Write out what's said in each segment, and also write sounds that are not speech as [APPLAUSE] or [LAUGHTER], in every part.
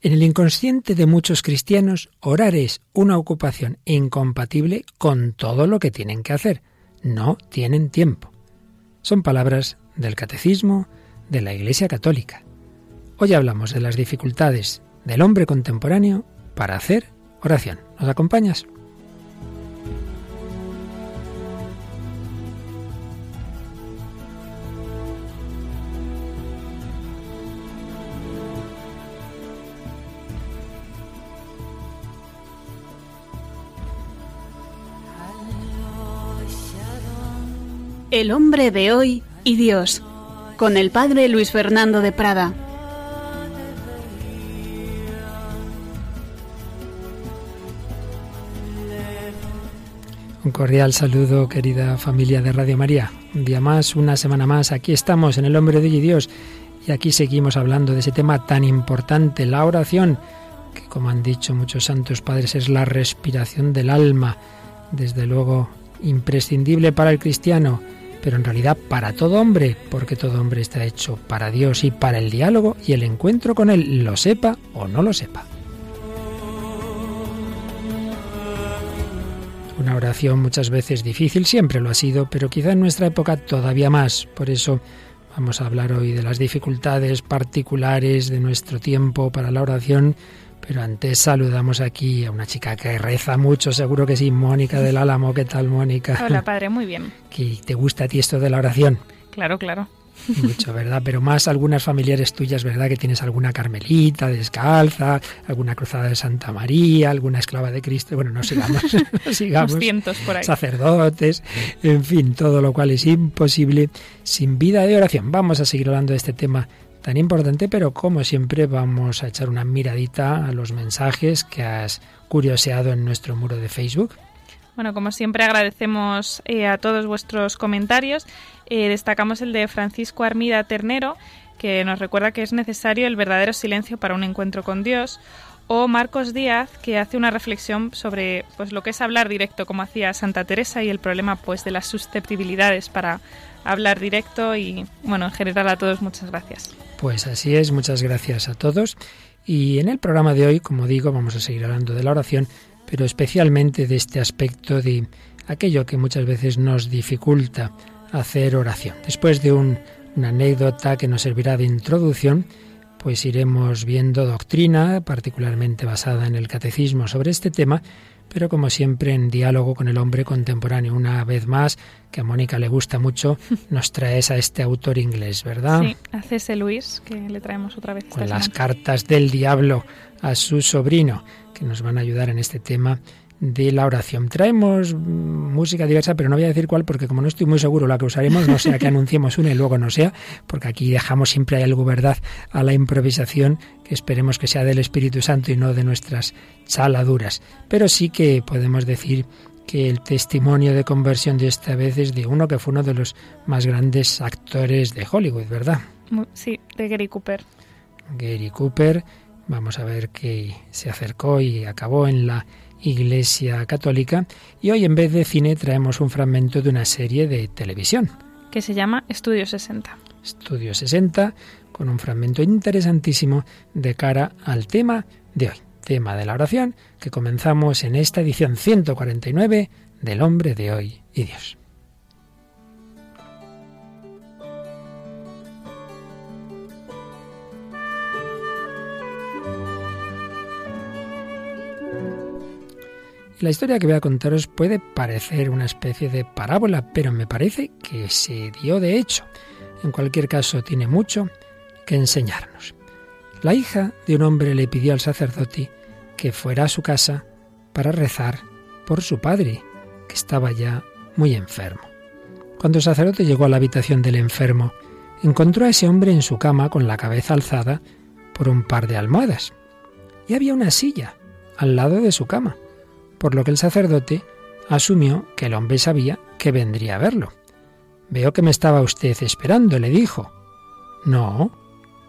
En el inconsciente de muchos cristianos, orar es una ocupación incompatible con todo lo que tienen que hacer. No tienen tiempo. Son palabras del Catecismo de la Iglesia Católica. Hoy hablamos de las dificultades del hombre contemporáneo para hacer oración. ¿Nos acompañas? El hombre de hoy y Dios, con el padre Luis Fernando de Prada. Un cordial saludo, querida familia de Radio María. Un día más, una semana más, aquí estamos en El hombre de hoy y Dios. Y aquí seguimos hablando de ese tema tan importante, la oración, que como han dicho muchos santos padres es la respiración del alma, desde luego imprescindible para el cristiano pero en realidad para todo hombre, porque todo hombre está hecho para Dios y para el diálogo y el encuentro con Él, lo sepa o no lo sepa. Una oración muchas veces difícil, siempre lo ha sido, pero quizá en nuestra época todavía más. Por eso vamos a hablar hoy de las dificultades particulares de nuestro tiempo para la oración pero antes saludamos aquí a una chica que reza mucho, seguro que sí, Mónica del Álamo. ¿Qué tal, Mónica? Hola, padre, muy bien. ¿Te gusta a ti esto de la oración? Claro, claro. Mucho, ¿verdad? Pero más algunas familiares tuyas, ¿verdad? Que tienes alguna carmelita descalza, alguna cruzada de Santa María, alguna esclava de Cristo. Bueno, no sigamos, [LAUGHS] no sigamos. cientos por ahí. Sacerdotes, en fin, todo lo cual es imposible sin vida de oración. Vamos a seguir hablando de este tema tan importante, pero como siempre vamos a echar una miradita a los mensajes que has curioseado en nuestro muro de Facebook. Bueno, como siempre agradecemos eh, a todos vuestros comentarios. Eh, destacamos el de Francisco Armida Ternero, que nos recuerda que es necesario el verdadero silencio para un encuentro con Dios. O Marcos Díaz, que hace una reflexión sobre pues, lo que es hablar directo, como hacía Santa Teresa, y el problema pues, de las susceptibilidades para hablar directo. Y bueno, en general a todos muchas gracias. Pues así es, muchas gracias a todos. Y en el programa de hoy, como digo, vamos a seguir hablando de la oración, pero especialmente de este aspecto de aquello que muchas veces nos dificulta hacer oración. Después de una anécdota que nos servirá de introducción, pues iremos viendo doctrina, particularmente basada en el catecismo sobre este tema, pero como siempre en diálogo con el hombre contemporáneo. Una vez más, que a Mónica le gusta mucho, [LAUGHS] nos traes a este autor inglés, ¿verdad? Sí, a C.S. Luis, que le traemos otra vez. Con las cartas del diablo a su sobrino, que nos van a ayudar en este tema de la oración. Traemos música diversa, pero no voy a decir cuál porque como no estoy muy seguro la que usaremos, no sea que anunciemos una y luego no sea, porque aquí dejamos siempre algo verdad a la improvisación, que esperemos que sea del Espíritu Santo y no de nuestras saladuras. Pero sí que podemos decir que el testimonio de conversión de esta vez es de uno que fue uno de los más grandes actores de Hollywood, ¿verdad? Sí, de Gary Cooper. Gary Cooper, vamos a ver que se acercó y acabó en la Iglesia Católica y hoy en vez de cine traemos un fragmento de una serie de televisión. Que se llama Estudio 60. Estudio 60 con un fragmento interesantísimo de cara al tema de hoy, tema de la oración que comenzamos en esta edición 149 del hombre de hoy y Dios. La historia que voy a contaros puede parecer una especie de parábola, pero me parece que se dio de hecho. En cualquier caso, tiene mucho que enseñarnos. La hija de un hombre le pidió al sacerdote que fuera a su casa para rezar por su padre, que estaba ya muy enfermo. Cuando el sacerdote llegó a la habitación del enfermo, encontró a ese hombre en su cama con la cabeza alzada por un par de almohadas. Y había una silla al lado de su cama por lo que el sacerdote asumió que el hombre sabía que vendría a verlo. Veo que me estaba usted esperando, le dijo. No.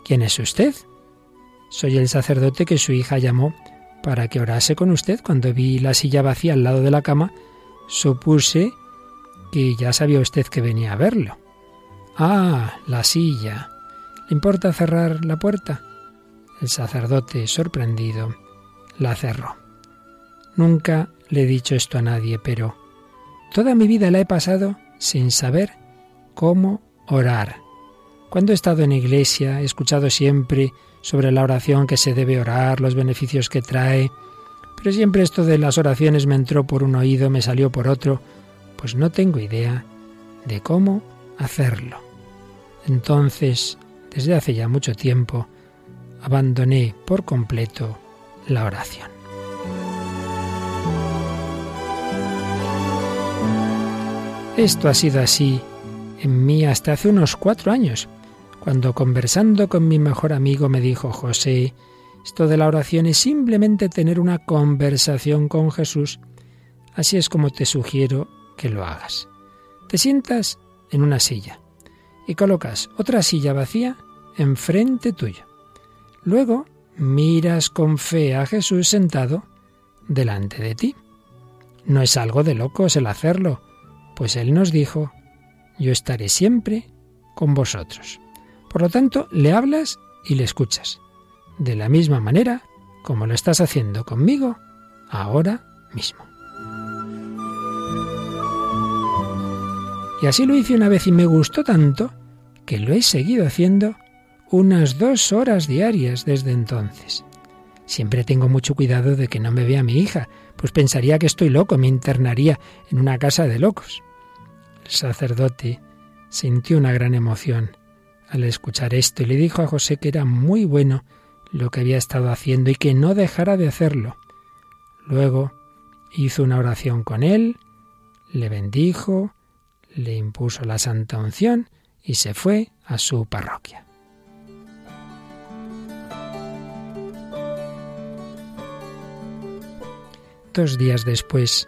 ¿Quién es usted? Soy el sacerdote que su hija llamó para que orase con usted. Cuando vi la silla vacía al lado de la cama, supuse que ya sabía usted que venía a verlo. Ah, la silla. ¿Le importa cerrar la puerta? El sacerdote, sorprendido, la cerró. Nunca le he dicho esto a nadie, pero toda mi vida la he pasado sin saber cómo orar. Cuando he estado en iglesia, he escuchado siempre sobre la oración que se debe orar, los beneficios que trae, pero siempre esto de las oraciones me entró por un oído, me salió por otro, pues no tengo idea de cómo hacerlo. Entonces, desde hace ya mucho tiempo, abandoné por completo la oración. Esto ha sido así en mí hasta hace unos cuatro años, cuando conversando con mi mejor amigo me dijo José, esto de la oración es simplemente tener una conversación con Jesús. Así es como te sugiero que lo hagas. Te sientas en una silla y colocas otra silla vacía enfrente tuyo. Luego miras con fe a Jesús sentado delante de ti. No es algo de locos el hacerlo, pues Él nos dijo, yo estaré siempre con vosotros. Por lo tanto, le hablas y le escuchas, de la misma manera como lo estás haciendo conmigo ahora mismo. Y así lo hice una vez y me gustó tanto que lo he seguido haciendo unas dos horas diarias desde entonces. Siempre tengo mucho cuidado de que no me vea mi hija, pues pensaría que estoy loco, me internaría en una casa de locos. Sacerdote sintió una gran emoción al escuchar esto y le dijo a José que era muy bueno lo que había estado haciendo y que no dejara de hacerlo. Luego hizo una oración con él, le bendijo, le impuso la santa unción y se fue a su parroquia. Dos días después,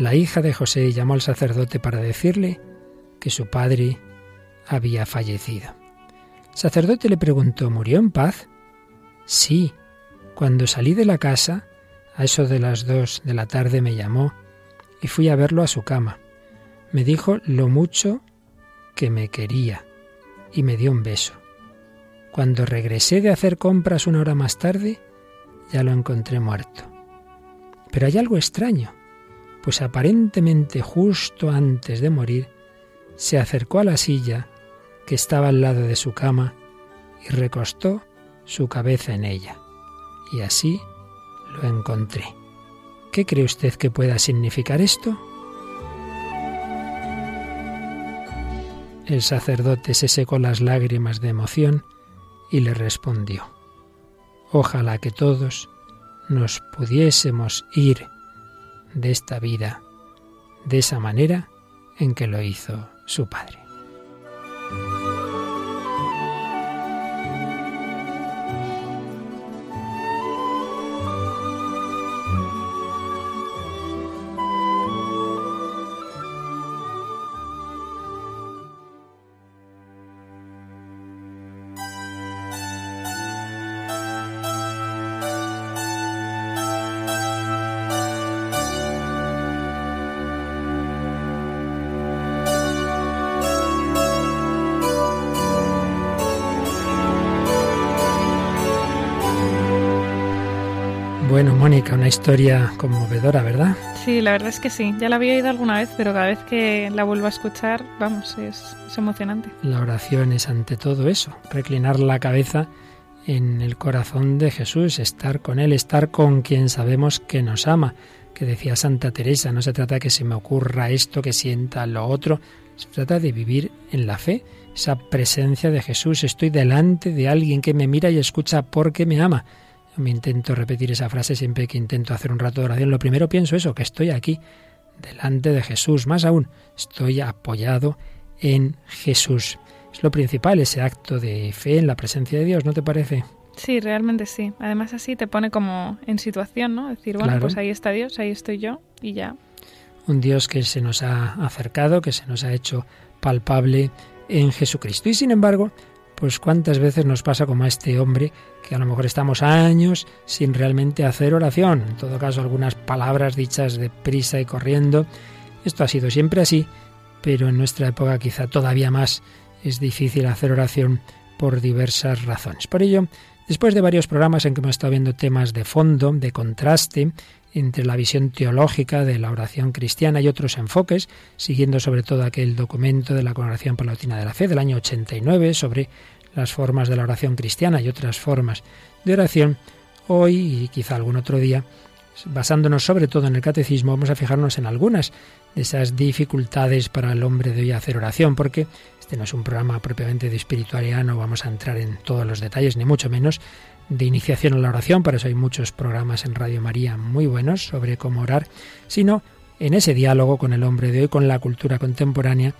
la hija de José llamó al sacerdote para decirle que su padre había fallecido. El sacerdote le preguntó, ¿murió en paz? Sí. Cuando salí de la casa, a eso de las dos de la tarde me llamó y fui a verlo a su cama. Me dijo lo mucho que me quería y me dio un beso. Cuando regresé de hacer compras una hora más tarde, ya lo encontré muerto. Pero hay algo extraño pues aparentemente justo antes de morir, se acercó a la silla que estaba al lado de su cama y recostó su cabeza en ella. Y así lo encontré. ¿Qué cree usted que pueda significar esto? El sacerdote se secó las lágrimas de emoción y le respondió, Ojalá que todos nos pudiésemos ir de esta vida de esa manera en que lo hizo su padre. Historia conmovedora, ¿verdad? Sí, la verdad es que sí. Ya la había oído alguna vez, pero cada vez que la vuelvo a escuchar, vamos, es, emocionante. La oración es ante todo eso, reclinar la cabeza en el corazón de Jesús, estar con Él, estar con quien sabemos que nos ama. Que decía Santa Teresa, no se trata de que se me ocurra esto, que sienta lo otro, se trata de vivir en la fe, esa presencia de Jesús. Estoy delante de alguien que me mira y escucha porque me ama me intento repetir esa frase siempre que intento hacer un rato de oración. Lo primero pienso eso, que estoy aquí delante de Jesús. Más aún, estoy apoyado en Jesús. Es lo principal, ese acto de fe en la presencia de Dios, ¿no te parece? Sí, realmente sí. Además así te pone como en situación, ¿no? Decir, bueno, pues ahí está Dios, ahí estoy yo y ya. Un Dios que se nos ha acercado, que se nos ha hecho palpable en Jesucristo. Y sin embargo, pues cuántas veces nos pasa como a este hombre que a lo mejor estamos años sin realmente hacer oración, en todo caso algunas palabras dichas de prisa y corriendo. Esto ha sido siempre así, pero en nuestra época quizá todavía más es difícil hacer oración por diversas razones. Por ello, Después de varios programas en que hemos estado viendo temas de fondo, de contraste, entre la visión teológica de la oración cristiana y otros enfoques, siguiendo sobre todo aquel documento de la Congregación Palatina de la Fe del año 89 sobre las formas de la oración cristiana y otras formas de oración, hoy y quizá algún otro día, basándonos sobre todo en el catecismo, vamos a fijarnos en algunas de esas dificultades para el hombre de hoy hacer oración, porque este no es un programa propiamente de espiritualidad, no vamos a entrar en todos los detalles, ni mucho menos de iniciación a la oración, para eso hay muchos programas en Radio María muy buenos sobre cómo orar, sino en ese diálogo con el hombre de hoy, con la cultura contemporánea,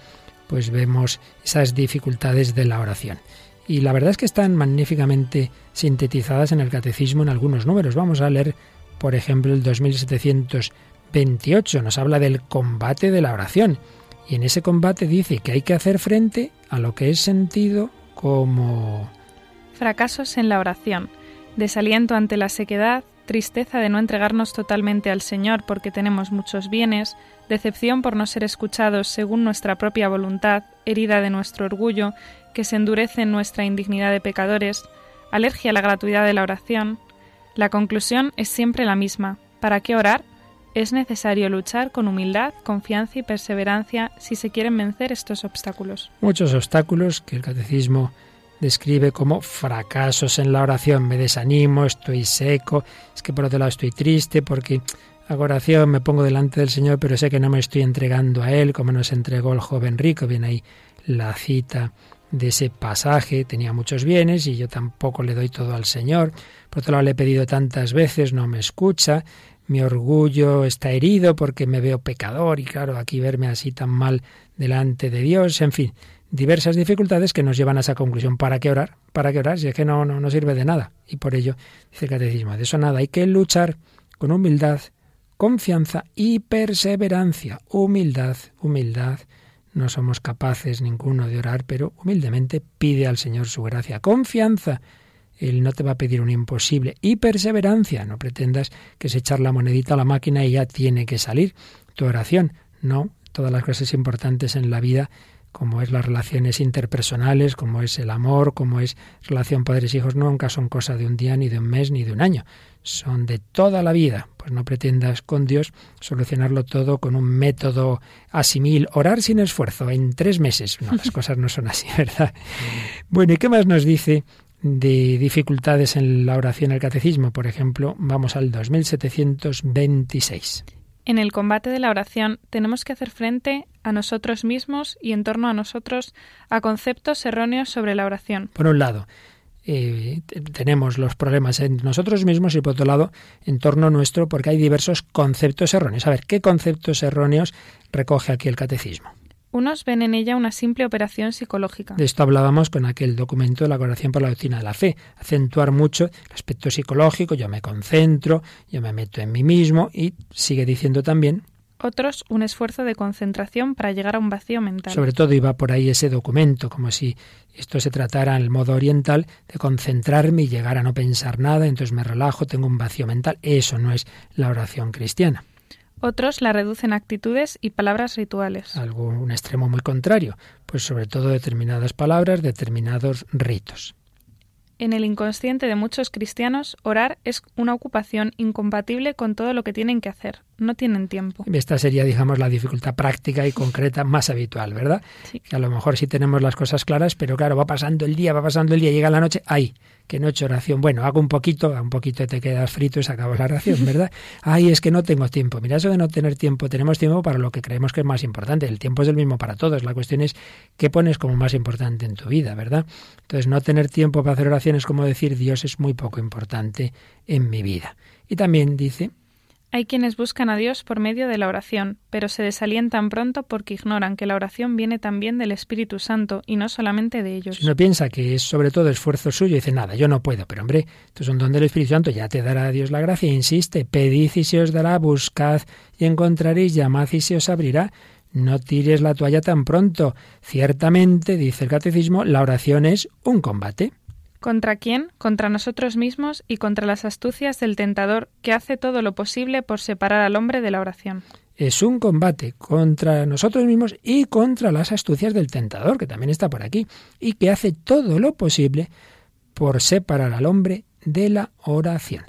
pues vemos esas dificultades de la oración. Y la verdad es que están magníficamente sintetizadas en el catecismo en algunos números. Vamos a leer, por ejemplo, el 2728. Nos habla del combate de la oración. Y en ese combate dice que hay que hacer frente a lo que es sentido como... Fracasos en la oración, desaliento ante la sequedad, tristeza de no entregarnos totalmente al Señor porque tenemos muchos bienes, decepción por no ser escuchados según nuestra propia voluntad, herida de nuestro orgullo, que se endurece en nuestra indignidad de pecadores, alergia a la gratuidad de la oración. La conclusión es siempre la misma. ¿Para qué orar? Es necesario luchar con humildad, confianza y perseverancia si se quieren vencer estos obstáculos. Muchos obstáculos que el catecismo describe como fracasos en la oración. Me desanimo, estoy seco, es que por otro lado estoy triste porque hago oración, me pongo delante del Señor, pero sé que no me estoy entregando a Él como nos entregó el joven rico. Viene ahí la cita de ese pasaje, tenía muchos bienes y yo tampoco le doy todo al Señor. Por otro lado le he pedido tantas veces, no me escucha mi orgullo está herido porque me veo pecador y claro, aquí verme así tan mal delante de Dios, en fin, diversas dificultades que nos llevan a esa conclusión. ¿Para qué orar? ¿Para qué orar? Si es que no, no, no sirve de nada. Y por ello, dice el catecismo, de eso nada, hay que luchar con humildad, confianza y perseverancia. Humildad, humildad. No somos capaces ninguno de orar, pero humildemente pide al Señor su gracia. Confianza él no te va a pedir un imposible. Y perseverancia, no pretendas que es echar la monedita a la máquina y ya tiene que salir tu oración. No, todas las cosas importantes en la vida, como es las relaciones interpersonales, como es el amor, como es relación padres-hijos, nunca son cosa de un día, ni de un mes, ni de un año. Son de toda la vida. Pues no pretendas con Dios solucionarlo todo con un método asimil, orar sin esfuerzo en tres meses. No, las [LAUGHS] cosas no son así, ¿verdad? Bueno, ¿y qué más nos dice de dificultades en la oración al catecismo. Por ejemplo, vamos al 2726. En el combate de la oración tenemos que hacer frente a nosotros mismos y en torno a nosotros a conceptos erróneos sobre la oración. Por un lado, eh, tenemos los problemas en nosotros mismos y por otro lado en torno nuestro porque hay diversos conceptos erróneos. A ver, ¿qué conceptos erróneos recoge aquí el catecismo? Unos ven en ella una simple operación psicológica. De esto hablábamos con aquel documento de la Coración por la Doctrina de la Fe. Acentuar mucho el aspecto psicológico, yo me concentro, yo me meto en mí mismo y sigue diciendo también otros un esfuerzo de concentración para llegar a un vacío mental. Sobre todo iba por ahí ese documento, como si esto se tratara en el modo oriental de concentrarme y llegar a no pensar nada, entonces me relajo, tengo un vacío mental. Eso no es la oración cristiana. Otros la reducen a actitudes y palabras rituales. Algo, un extremo muy contrario, pues sobre todo determinadas palabras, determinados ritos. En el inconsciente de muchos cristianos, orar es una ocupación incompatible con todo lo que tienen que hacer. No tienen tiempo. Esta sería, digamos, la dificultad práctica y concreta más habitual, ¿verdad? Sí. Que a lo mejor sí tenemos las cosas claras, pero claro, va pasando el día, va pasando el día, llega la noche, ¡ay! Que no he hecho oración. Bueno, hago un poquito, un poquito te quedas frito y se acaba la oración, ¿verdad? [LAUGHS] Ay, es que no tengo tiempo. Mira, eso de no tener tiempo, tenemos tiempo para lo que creemos que es más importante. El tiempo es el mismo para todos. La cuestión es qué pones como más importante en tu vida, ¿verdad? Entonces, no tener tiempo para hacer oración es como decir Dios es muy poco importante en mi vida. Y también dice, hay quienes buscan a Dios por medio de la oración, pero se desalientan pronto porque ignoran que la oración viene también del Espíritu Santo y no solamente de ellos. Si uno piensa que es sobre todo esfuerzo suyo, dice nada, yo no puedo, pero hombre, esto es un don del Espíritu Santo, ya te dará Dios la gracia, insiste, pedid y se os dará, buscad y encontraréis, llamad y se os abrirá. No tires la toalla tan pronto. Ciertamente, dice el catecismo, la oración es un combate. ¿Contra quién? Contra nosotros mismos y contra las astucias del tentador que hace todo lo posible por separar al hombre de la oración. Es un combate contra nosotros mismos y contra las astucias del tentador, que también está por aquí, y que hace todo lo posible por separar al hombre de la oración.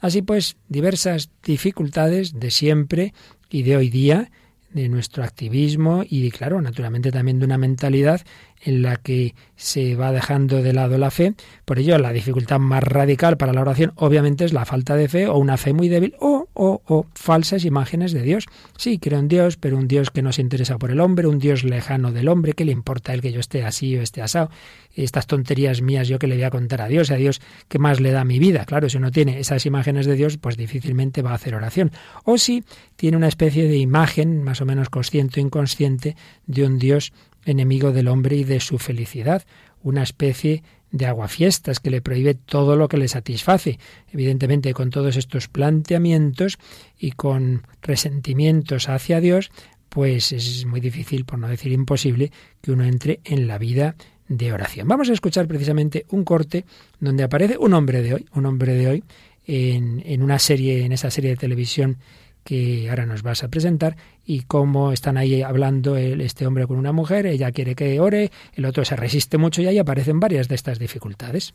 Así pues, diversas dificultades de siempre y de hoy día, de nuestro activismo y, claro, naturalmente también de una mentalidad en la que se va dejando de lado la fe. Por ello, la dificultad más radical para la oración obviamente es la falta de fe o una fe muy débil o, o, o falsas imágenes de Dios. Sí, creo en Dios, pero un Dios que no se interesa por el hombre, un Dios lejano del hombre, que le importa el que yo esté así o esté asado. Estas tonterías mías yo que le voy a contar a Dios, a Dios que más le da mi vida. Claro, si uno tiene esas imágenes de Dios, pues difícilmente va a hacer oración. O si tiene una especie de imagen, más o menos consciente o inconsciente, de un Dios enemigo del hombre y de su felicidad, una especie de aguafiestas que le prohíbe todo lo que le satisface. Evidentemente, con todos estos planteamientos y con resentimientos hacia Dios, pues es muy difícil, por no decir imposible, que uno entre en la vida de oración. Vamos a escuchar precisamente un corte donde aparece un hombre de hoy, un hombre de hoy, en, en una serie, en esa serie de televisión que ahora nos vas a presentar y cómo están ahí hablando este hombre con una mujer, ella quiere que ore, el otro se resiste mucho y ahí aparecen varias de estas dificultades.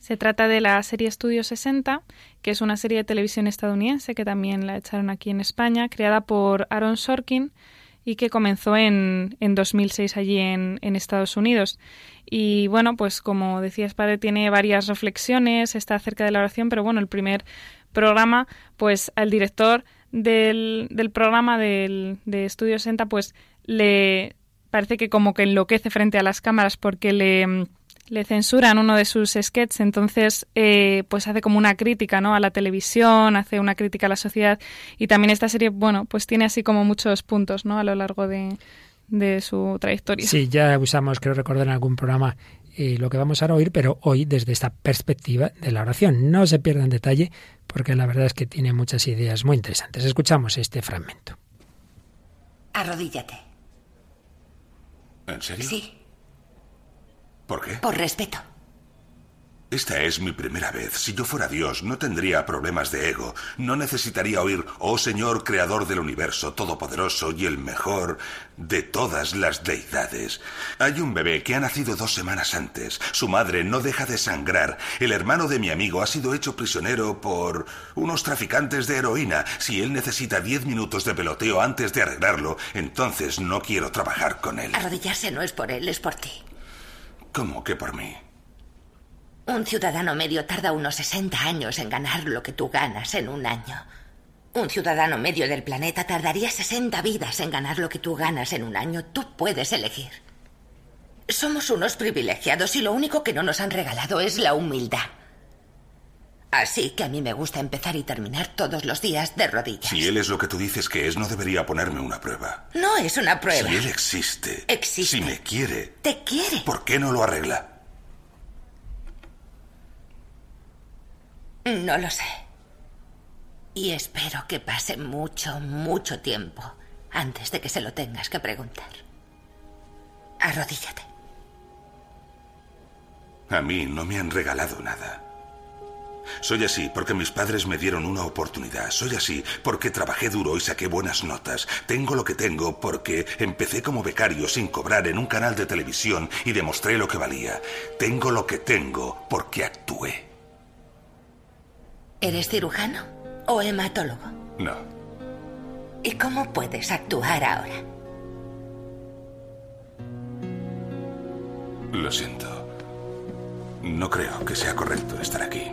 Se trata de la serie Estudio 60, que es una serie de televisión estadounidense que también la echaron aquí en España, creada por Aaron Sorkin y que comenzó en, en 2006 allí en, en, Estados Unidos. Y bueno, pues como decías, padre, tiene varias reflexiones, está acerca de la oración, pero bueno, el primer programa, pues al director del, del programa del, de Estudio 60, pues le parece que como que enloquece frente a las cámaras porque le, le censuran uno de sus sketches, entonces eh, pues hace como una crítica ¿no? a la televisión, hace una crítica a la sociedad y también esta serie, bueno, pues tiene así como muchos puntos ¿no? a lo largo de, de su trayectoria. Sí, ya usamos, creo recordar en algún programa eh, lo que vamos a oír, pero hoy desde esta perspectiva de la oración. No se pierda en detalle porque la verdad es que tiene muchas ideas muy interesantes. Escuchamos este fragmento. Arrodíllate. ¿En serio? Sí. ¿Por qué? Por respeto. Esta es mi primera vez. Si yo fuera Dios, no tendría problemas de ego. No necesitaría oír, oh Señor, creador del universo, todopoderoso y el mejor de todas las deidades. Hay un bebé que ha nacido dos semanas antes. Su madre no deja de sangrar. El hermano de mi amigo ha sido hecho prisionero por unos traficantes de heroína. Si él necesita diez minutos de peloteo antes de arreglarlo, entonces no quiero trabajar con él. Arrodillarse no es por él, es por ti. ¿Cómo que por mí? Un ciudadano medio tarda unos 60 años en ganar lo que tú ganas en un año. Un ciudadano medio del planeta tardaría 60 vidas en ganar lo que tú ganas en un año. Tú puedes elegir. Somos unos privilegiados y lo único que no nos han regalado es la humildad. Así que a mí me gusta empezar y terminar todos los días de rodillas. Si él es lo que tú dices que es, no debería ponerme una prueba. No es una prueba. Si él existe. Existe. Si me quiere. Te quiere. ¿Por qué no lo arregla? No lo sé. Y espero que pase mucho, mucho tiempo antes de que se lo tengas que preguntar. Arrodíllate. A mí no me han regalado nada. Soy así porque mis padres me dieron una oportunidad. Soy así porque trabajé duro y saqué buenas notas. Tengo lo que tengo porque empecé como becario sin cobrar en un canal de televisión y demostré lo que valía. Tengo lo que tengo porque actué. ¿Eres cirujano o hematólogo? No. ¿Y cómo puedes actuar ahora? Lo siento. No creo que sea correcto estar aquí.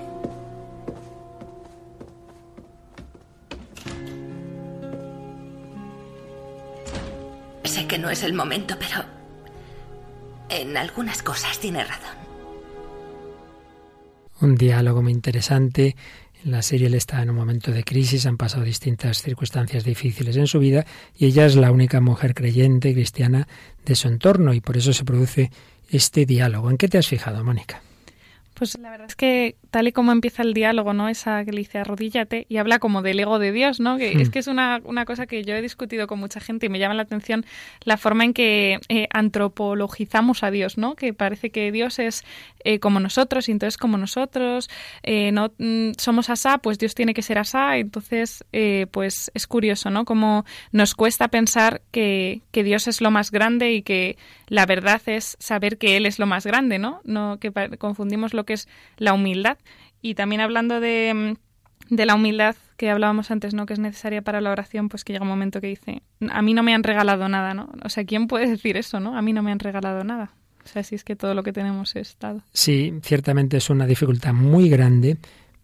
Sé que no es el momento, pero en algunas cosas tiene razón. Un diálogo muy interesante. La serie está en un momento de crisis, han pasado distintas circunstancias difíciles en su vida y ella es la única mujer creyente cristiana de su entorno y por eso se produce este diálogo. ¿En qué te has fijado, Mónica? Pues la verdad es que tal y como empieza el diálogo, ¿no? Esa que le dice arrodíllate y habla como del ego de Dios, ¿no? Que es que es una, una, cosa que yo he discutido con mucha gente y me llama la atención la forma en que eh, antropologizamos a Dios, ¿no? Que parece que Dios es eh, como nosotros y entonces como nosotros eh, no mm, somos asá, pues Dios tiene que ser asá. Entonces, pues es curioso, ¿no? Como nos cuesta pensar que, que Dios es lo más grande y que la verdad es saber que Él es lo más grande, ¿no? No que confundimos lo que es la humildad. Y también hablando de, de la humildad que hablábamos antes, ¿no? Que es necesaria para la oración, pues que llega un momento que dice, a mí no me han regalado nada, ¿no? O sea, ¿quién puede decir eso, no? A mí no me han regalado nada. O sea, si es que todo lo que tenemos es dado. Sí, ciertamente es una dificultad muy grande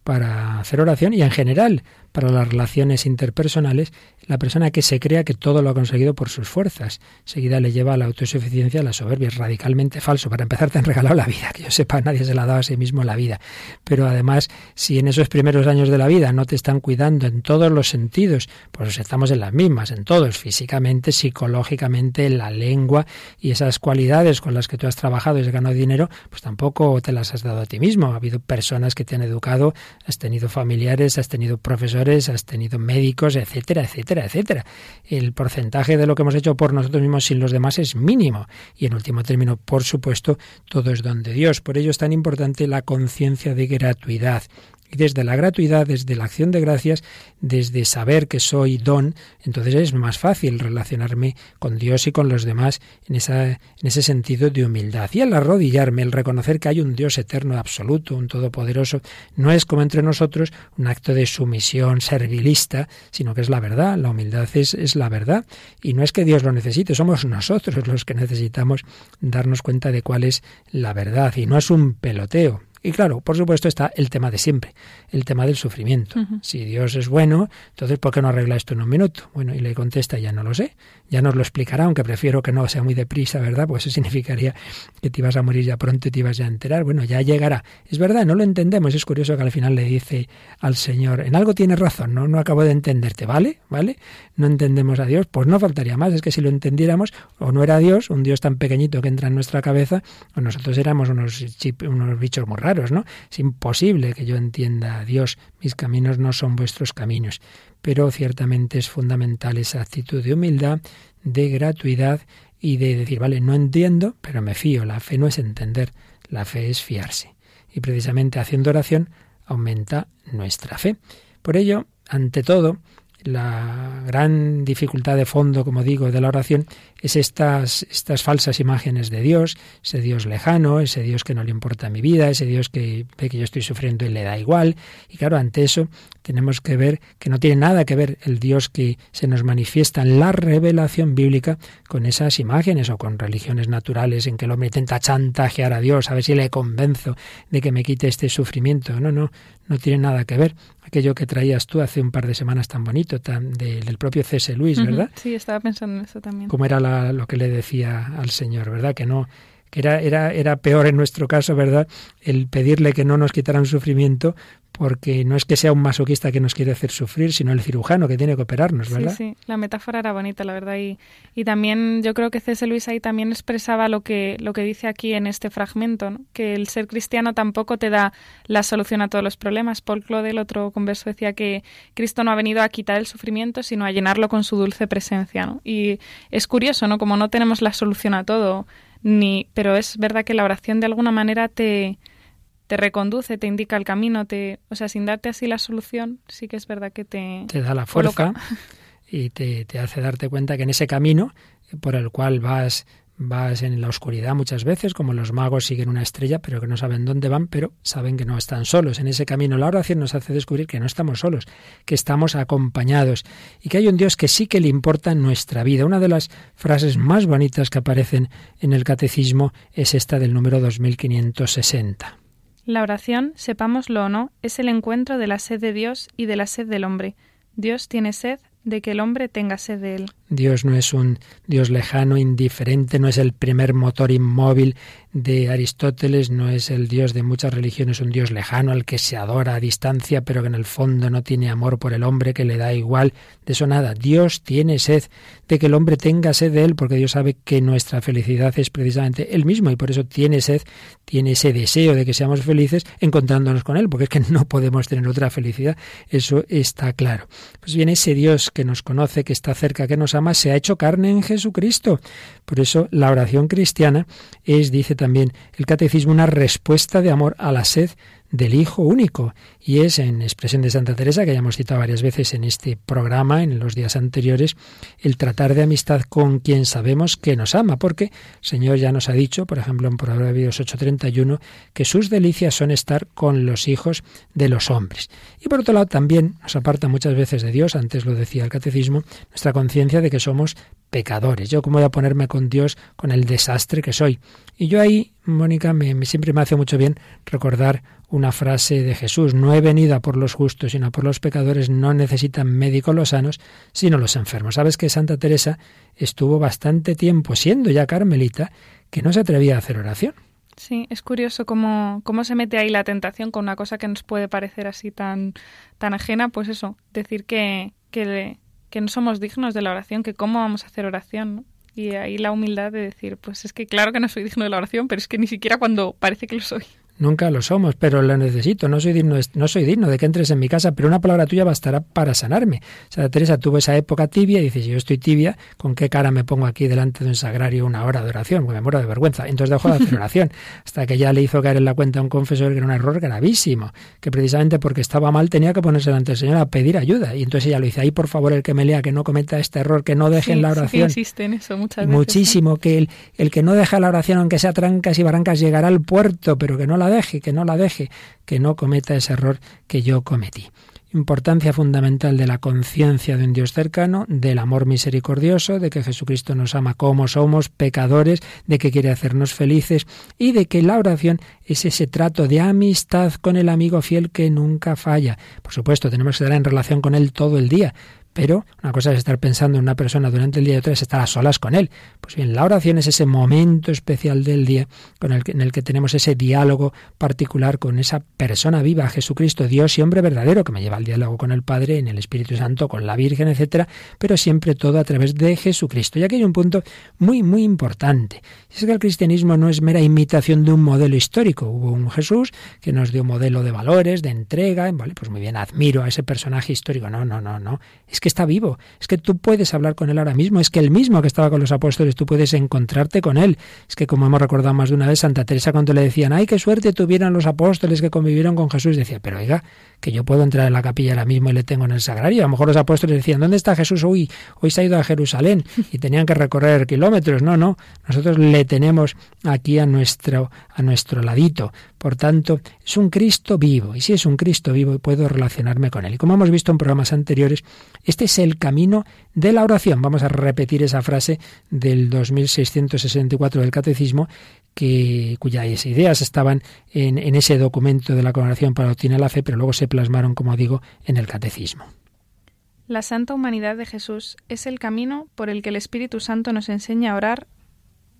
para hacer oración y en general para las relaciones interpersonales, la persona que se crea que todo lo ha conseguido por sus fuerzas. Seguida le lleva a la autosuficiencia, a la soberbia. Es radicalmente falso. Para empezar, te han regalado la vida. Que yo sepa, nadie se la ha dado a sí mismo la vida. Pero además, si en esos primeros años de la vida no te están cuidando en todos los sentidos, pues estamos en las mismas, en todos, físicamente, psicológicamente, en la lengua y esas cualidades con las que tú has trabajado y has ganado dinero, pues tampoco te las has dado a ti mismo. Ha habido personas que te han educado, has tenido familiares, has tenido profesores, has tenido médicos, etcétera, etcétera, etcétera. El porcentaje de lo que hemos hecho por nosotros mismos sin los demás es mínimo. Y en último término, por supuesto, todo es don de Dios. Por ello es tan importante la conciencia de gratuidad. Y desde la gratuidad, desde la acción de gracias, desde saber que soy don, entonces es más fácil relacionarme con Dios y con los demás en, esa, en ese sentido de humildad. Y el arrodillarme, el reconocer que hay un Dios eterno, absoluto, un todopoderoso, no es como entre nosotros un acto de sumisión servilista, sino que es la verdad. La humildad es, es la verdad. Y no es que Dios lo necesite, somos nosotros los que necesitamos darnos cuenta de cuál es la verdad. Y no es un peloteo. Y claro, por supuesto está el tema de siempre, el tema del sufrimiento. Si Dios es bueno, entonces ¿por qué no arregla esto en un minuto? Bueno, y le contesta, ya no lo sé, ya nos lo explicará, aunque prefiero que no sea muy deprisa, ¿verdad? Pues eso [LAUGHS] significaría que te ibas a morir ya pronto y te ibas a enterar. Bueno, ya llegará. Es verdad, no lo entendemos. Es curioso que al final le dice al Señor, en algo tienes razón, no, no acabo de entenderte, ¿vale? ¿Vale? No entendemos a Dios, pues no faltaría más. Es que si lo entendiéramos, o no era Dios, un Dios tan pequeñito que entra en nuestra cabeza, o nosotros éramos unos, unos bichos muy raros ¿no? Es imposible que yo entienda a Dios, mis caminos no son vuestros caminos. Pero ciertamente es fundamental esa actitud de humildad, de gratuidad y de decir, vale, no entiendo, pero me fío. La fe no es entender, la fe es fiarse. Y precisamente haciendo oración aumenta nuestra fe. Por ello, ante todo, la gran dificultad de fondo, como digo, de la oración es estas, estas falsas imágenes de Dios, ese Dios lejano, ese Dios que no le importa mi vida, ese Dios que ve que yo estoy sufriendo y le da igual. Y claro, ante eso tenemos que ver que no tiene nada que ver el Dios que se nos manifiesta en la revelación bíblica con esas imágenes o con religiones naturales en que el hombre intenta chantajear a Dios, a ver si le convenzo de que me quite este sufrimiento. No, no, no tiene nada que ver. Aquello que traías tú hace un par de semanas tan bonito, tan del propio C.S. Luis, ¿verdad? Sí, estaba pensando en eso también. Como era lo que le decía al Señor, ¿verdad? Que no, que era, era, era peor en nuestro caso, ¿verdad? El pedirle que no nos quitaran sufrimiento, porque no es que sea un masoquista que nos quiere hacer sufrir, sino el cirujano que tiene que operarnos, ¿verdad? Sí, sí, la metáfora era bonita, la verdad. Y, y también yo creo que C.S. Luis ahí también expresaba lo que, lo que dice aquí en este fragmento, ¿no? que el ser cristiano tampoco te da la solución a todos los problemas. Paul Claudel, otro converso, decía que Cristo no ha venido a quitar el sufrimiento, sino a llenarlo con su dulce presencia. ¿no? Y es curioso, ¿no? Como no tenemos la solución a todo, ni, pero es verdad que la oración de alguna manera te, te reconduce, te indica el camino, te, o sea, sin darte así la solución, sí que es verdad que te te da la fuerza y te, te hace darte cuenta que en ese camino por el cual vas vas en la oscuridad muchas veces, como los magos siguen una estrella, pero que no saben dónde van, pero saben que no están solos. En ese camino la oración nos hace descubrir que no estamos solos, que estamos acompañados y que hay un Dios que sí que le importa nuestra vida. Una de las frases más bonitas que aparecen en el catecismo es esta del número 2560. La oración, sepámoslo o no, es el encuentro de la sed de Dios y de la sed del hombre. Dios tiene sed de que el hombre tenga sed de él. Dios no es un Dios lejano, indiferente, no es el primer motor inmóvil de Aristóteles, no es el Dios de muchas religiones, un Dios lejano al que se adora a distancia, pero que en el fondo no tiene amor por el hombre, que le da igual. De eso nada. Dios tiene sed de que el hombre tenga sed de él, porque Dios sabe que nuestra felicidad es precisamente él mismo y por eso tiene sed, tiene ese deseo de que seamos felices encontrándonos con él, porque es que no podemos tener otra felicidad. Eso está claro. Pues bien, ese Dios que nos conoce, que está cerca, que nos ama, se ha hecho carne en Jesucristo. Por eso la oración cristiana es, dice también el catecismo, una respuesta de amor a la sed del Hijo único. Y es en expresión de Santa Teresa, que ya hemos citado varias veces en este programa, en los días anteriores, el tratar de amistad con quien sabemos que nos ama, porque el Señor ya nos ha dicho, por ejemplo en Proverbios 8:31, que sus delicias son estar con los hijos de los hombres. Y por otro lado también nos aparta muchas veces de Dios, antes lo decía el catecismo, nuestra conciencia de que somos pecadores. Yo cómo voy a ponerme con Dios con el desastre que soy. Y yo ahí, Mónica, me, siempre me hace mucho bien recordar una frase de Jesús, no he venido a por los justos, sino a por los pecadores, no necesitan médicos los sanos, sino los enfermos. Sabes que Santa Teresa estuvo bastante tiempo, siendo ya carmelita, que no se atrevía a hacer oración. Sí, es curioso cómo, cómo se mete ahí la tentación con una cosa que nos puede parecer así tan, tan ajena, pues eso, decir que, que, que no somos dignos de la oración, que cómo vamos a hacer oración, ¿no? Y ahí la humildad de decir, pues es que claro que no soy digno de la oración, pero es que ni siquiera cuando parece que lo soy. Nunca lo somos, pero lo necesito. No soy digno, no soy digno de que entres en mi casa, pero una palabra tuya bastará para sanarme. Santa Teresa tuvo esa época tibia y dice, si yo estoy tibia, ¿con qué cara me pongo aquí delante de un sagrario una hora de oración? Me muero de vergüenza. Entonces dejó de hacer oración, [LAUGHS] hasta que ya le hizo caer en la cuenta a un confesor que era un error gravísimo, que precisamente porque estaba mal tenía que ponerse delante del Señor a pedir ayuda. Y entonces ella lo dice, ahí por favor el que me lea, que no cometa este error, que no deje en la oración. Sí, en eso muchas veces. Muchísimo, que el, el que no deja la oración, aunque sea trancas y barrancas, llegará al puerto, pero que no la deje, que no la deje, que no cometa ese error que yo cometí. Importancia fundamental de la conciencia de un Dios cercano, del amor misericordioso, de que Jesucristo nos ama como somos, pecadores, de que quiere hacernos felices y de que la oración es ese trato de amistad con el amigo fiel que nunca falla. Por supuesto, tenemos que estar en relación con él todo el día, pero una cosa es estar pensando en una persona durante el día y otra es estar a solas con él. Pues bien, la oración es ese momento especial del día con el que, en el que tenemos ese diálogo particular con esa persona viva, Jesucristo, Dios y hombre verdadero, que me lleva al diálogo con el Padre, en el Espíritu Santo, con la Virgen, etcétera, pero siempre todo a través de Jesucristo. Y aquí hay un punto muy, muy importante. Es que el cristianismo no es mera imitación de un modelo histórico. Hubo un Jesús que nos dio modelo de valores, de entrega, vale, pues muy bien, admiro a ese personaje histórico. No, no, no, no. Que está vivo, es que tú puedes hablar con él ahora mismo, es que el mismo que estaba con los apóstoles, tú puedes encontrarte con él. Es que como hemos recordado más de una vez, Santa Teresa cuando le decían, ay, qué suerte tuvieran los apóstoles que convivieron con Jesús, decía, pero oiga, que yo puedo entrar en la capilla ahora mismo y le tengo en el sagrario. A lo mejor los apóstoles decían, ¿dónde está Jesús hoy? Hoy se ha ido a Jerusalén [LAUGHS] y tenían que recorrer kilómetros. No, no, nosotros le tenemos aquí a nuestro, a nuestro ladito. Por tanto, es un Cristo vivo. Y si es un Cristo vivo, puedo relacionarme con él. Y como hemos visto en programas anteriores, este es el camino de la oración. Vamos a repetir esa frase del 2664 del Catecismo, que, cuyas ideas estaban en, ese documento de la Congregación para obtener la Fe, pero luego se plasmaron, como digo, en el Catecismo. La santa humanidad de Jesús es el camino por el que el Espíritu Santo nos enseña a orar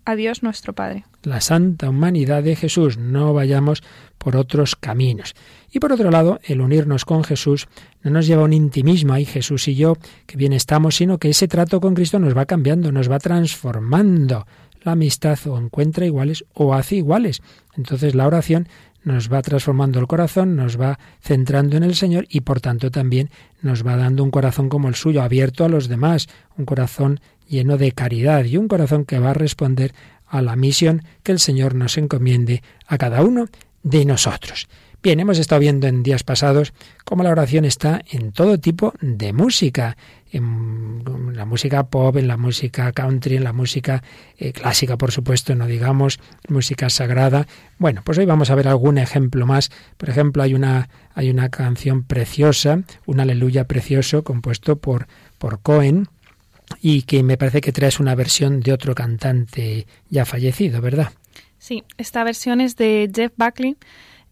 a Dios nuestro Padre. La santa humanidad de Jesús, no vayamos por otros caminos. Y por otro lado, el unirnos con Jesús no nos lleva a un intimismo, ahí Jesús y yo, que bien estamos, sino que ese trato con Cristo nos va cambiando, nos va transformando. La amistad o encuentra iguales o hace iguales. Entonces la oración nos va transformando el corazón, nos va centrando en el Señor y por tanto también nos va dando un corazón como el suyo, abierto a los demás, un corazón lleno de caridad y un corazón que va a responder a la misión que el Señor nos encomiende a cada uno de nosotros. Bien, hemos estado viendo en días pasados cómo la oración está en todo tipo de música, en la música pop, en la música country, en la música eh, clásica, por supuesto, no digamos, música sagrada. Bueno, pues hoy vamos a ver algún ejemplo más. Por ejemplo, hay una, hay una canción preciosa, un aleluya precioso, compuesto por, por Cohen, y que me parece que traes una versión de otro cantante ya fallecido, ¿verdad? Sí, esta versión es de Jeff Buckley,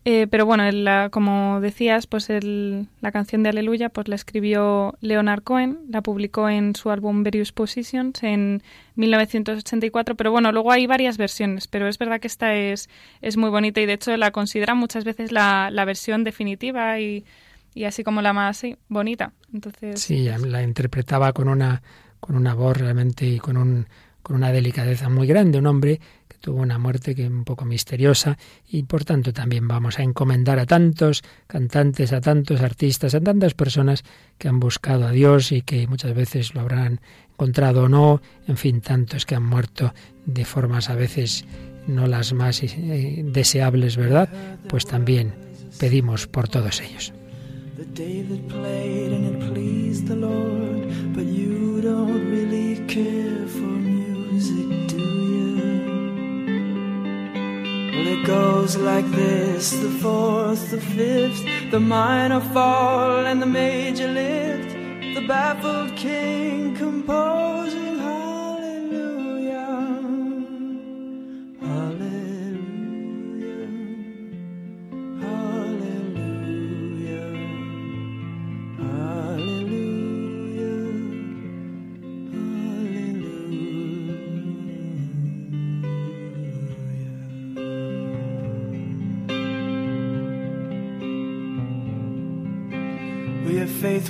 eh, pero bueno, como decías, pues la canción de Aleluya pues la escribió Leonard Cohen, la publicó en su álbum Various Positions en 1984, pero bueno, luego hay varias versiones, pero es verdad que esta es, es muy bonita y de hecho la considera muchas veces la, la versión definitiva y, y, así como la más bonita. Entonces, sí, la interpretaba con una con una voz realmente y con, un, con una delicadeza muy grande, un hombre que tuvo una muerte que un poco misteriosa y por tanto también vamos a encomendar a tantos cantantes, a tantos artistas, a tantas personas que han buscado a Dios y que muchas veces lo habrán encontrado o no, en fin, tantos que han muerto de formas a veces no las más eh, deseables, ¿verdad? Pues también pedimos por todos ellos. Don't really care for music, do you? Well, it goes like this the fourth, the fifth, the minor fall, and the major lift, the baffled king composing.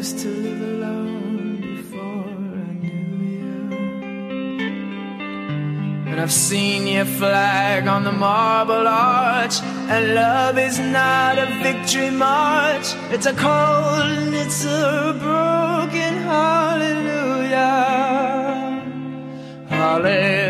used to live alone before I knew you. And I've seen your flag on the marble arch. And love is not a victory march, it's a cold and it's a broken hallelujah. Hallelujah.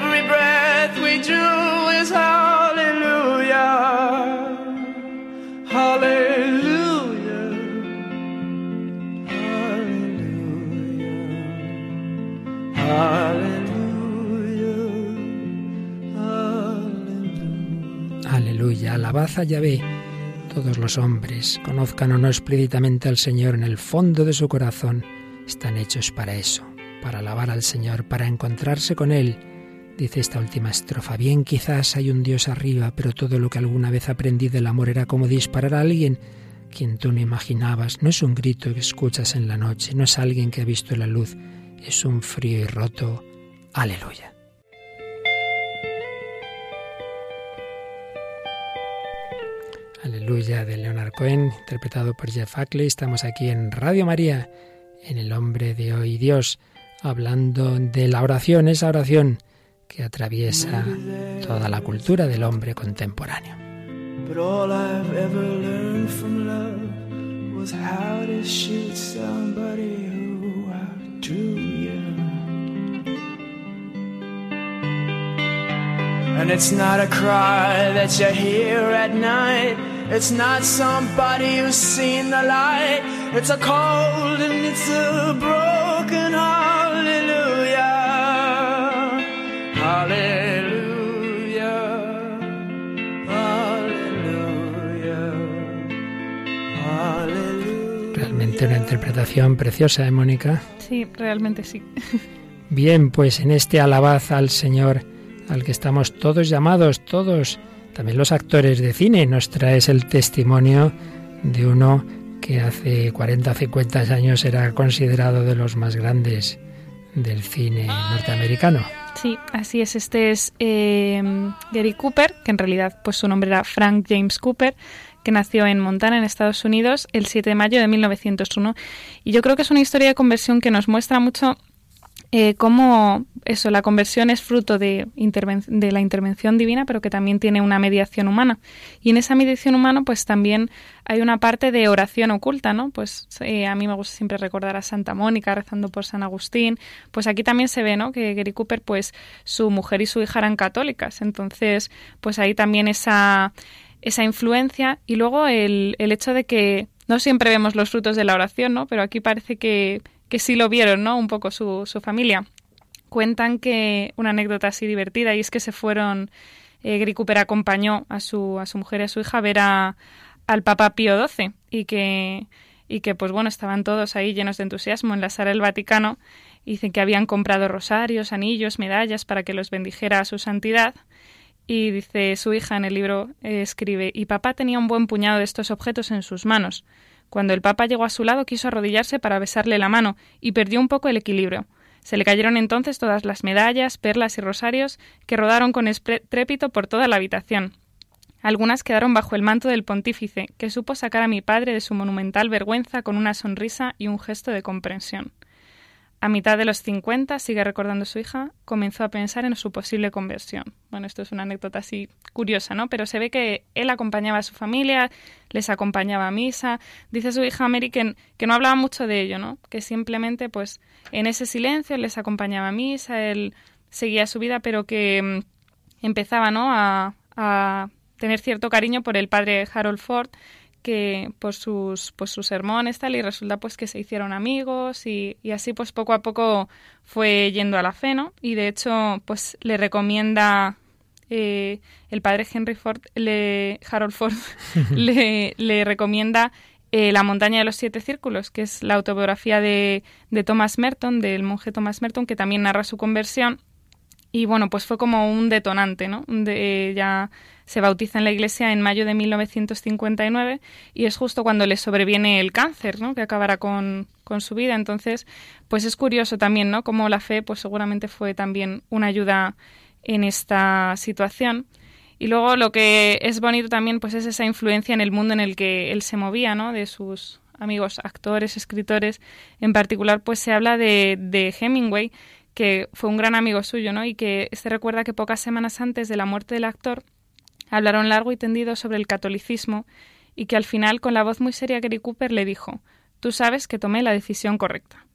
Alabad a. Todos los hombres, conozcan o no explícitamente al Señor en el fondo de su corazón, están hechos para eso, para alabar al Señor, para encontrarse con Él. Dice esta última estrofa, bien quizás hay un Dios arriba, pero todo lo que alguna vez aprendí del amor era como disparar a alguien quien tú no imaginabas. No es un grito que escuchas en la noche, no es alguien que ha visto la luz, es un frío y roto. Aleluya. Aleluya de Leonard Cohen, interpretado por Jeff Ackley. Estamos aquí en Radio María, en El Hombre de Hoy Dios, hablando de la oración, esa oración que atraviesa toda la cultura del hombre contemporáneo. And it's not a cry that you hear at night. It's not somebody who's seen the light. It's a cold and it's a broken hallelujah. Hallelujah. Hallelujah. Hallelujah. Realmente una interpretación preciosa, ¿eh, Mónica? Sí, realmente sí. Bien, pues en este alabaz al Señor al que estamos todos llamados, todos, también los actores de cine. Nos traes el testimonio de uno que hace 40, 50 años era considerado de los más grandes del cine norteamericano. Sí, así es. Este es eh, Gary Cooper, que en realidad pues su nombre era Frank James Cooper, que nació en Montana, en Estados Unidos, el 7 de mayo de 1901. Y yo creo que es una historia de conversión que nos muestra mucho eh, cómo eso, la conversión es fruto de, la intervención divina, pero que también tiene una mediación humana. Y en esa mediación humana, pues también hay una parte de oración oculta, ¿no? Pues eh, a mí me gusta siempre recordar a Santa Mónica rezando por San Agustín. Pues aquí también se ve, ¿no? Que Gary Cooper, pues su mujer y su hija eran católicas. Entonces, pues ahí también esa, esa influencia. Y luego el, el hecho de que no siempre vemos los frutos de la oración, ¿no? Pero aquí parece que que sí lo vieron, ¿no? Un poco su, su familia. Cuentan que una anécdota así divertida y es que se fueron, eh, Cooper acompañó a su, a su mujer y a su hija a ver a, al Papa Pío XII y que, y que, pues bueno, estaban todos ahí llenos de entusiasmo en la sala del Vaticano. Dicen que habían comprado rosarios, anillos, medallas para que los bendijera a su santidad. Y dice su hija en el libro, eh, escribe, y papá tenía un buen puñado de estos objetos en sus manos. Cuando el Papa llegó a su lado quiso arrodillarse para besarle la mano y perdió un poco el equilibrio. Se le cayeron entonces todas las medallas, perlas y rosarios que rodaron con estrépito por toda la habitación. Algunas quedaron bajo el manto del pontífice, que supo sacar a mi padre de su monumental vergüenza con una sonrisa y un gesto de comprensión. A mitad de los 50, sigue recordando su hija, comenzó a pensar en su posible conversión. Bueno, esto es una anécdota así curiosa, ¿no? Pero se ve que él acompañaba a su familia, les acompañaba a misa. Dice su hija Mary que, no hablaba mucho de ello, ¿no? Que simplemente, pues, en ese silencio les acompañaba a misa, él seguía su vida, pero que mm, empezaba, ¿no? A, a tener cierto cariño por el padre Harold Ford que por sus pues sus sermones tal y resulta pues que se hicieron amigos y, y, así pues poco a poco fue yendo a la fe no y de hecho pues le recomienda eh, el padre Henry Ford le Harold Ford [LAUGHS] [LAUGHS] le, le recomienda eh, La montaña de los siete círculos, que es la autobiografía de, de Thomas Merton, del monje Thomas Merton, que también narra su conversión. Y bueno, pues fue como un detonante, ¿no? De, ya se bautiza en la iglesia en mayo de 1959 y es justo cuando le sobreviene el cáncer, ¿no? que acabará con, con su vida. Entonces, pues es curioso también, ¿no? Como la fe, pues seguramente fue también una ayuda en esta situación. Y luego lo que es bonito también, pues es esa influencia en el mundo en el que él se movía, ¿no? De sus amigos actores, escritores. En particular, pues se habla de, de Hemingway, que fue un gran amigo suyo, ¿no? Y que se recuerda que pocas semanas antes de la muerte del actor, Hablaron largo y tendido sobre el catolicismo y que al final, con la voz muy seria, Gary Cooper le dijo Tú sabes que tomé la decisión correcta.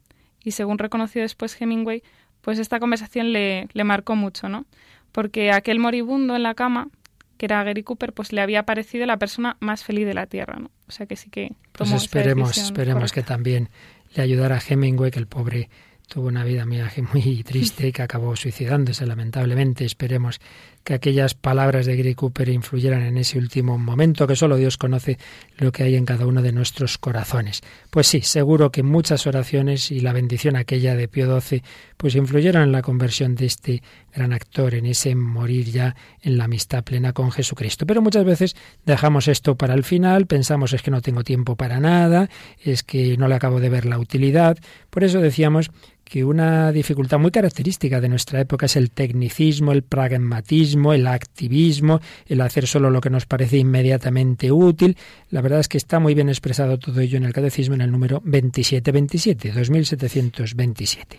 Y según reconoció después Hemingway, pues esta conversación le, le marcó mucho, ¿no? Porque aquel moribundo en la cama, que era Gary Cooper, pues le había parecido la persona más feliz de la Tierra, ¿no? O sea que sí que... Pues esperemos, esperemos que también le ayudara a Hemingway, que el pobre tuvo una vida muy, muy triste y [LAUGHS] que acabó suicidándose lamentablemente. Esperemos que aquellas palabras de Gary Cooper influyeran en ese último momento, que solo Dios conoce lo que hay en cada uno de nuestros corazones. Pues sí, seguro que muchas oraciones y la bendición aquella de Pío XII, pues influyeron en la conversión de este gran actor, en ese morir ya en la amistad plena con Jesucristo. Pero muchas veces dejamos esto para el final, pensamos es que no tengo tiempo para nada, es que no le acabo de ver la utilidad. Por eso decíamos que una dificultad muy característica de nuestra época es el tecnicismo, el pragmatismo, el activismo, el hacer solo lo que nos parece inmediatamente útil. La verdad es que está muy bien expresado todo ello en el Catecismo en el número 2727, 2727.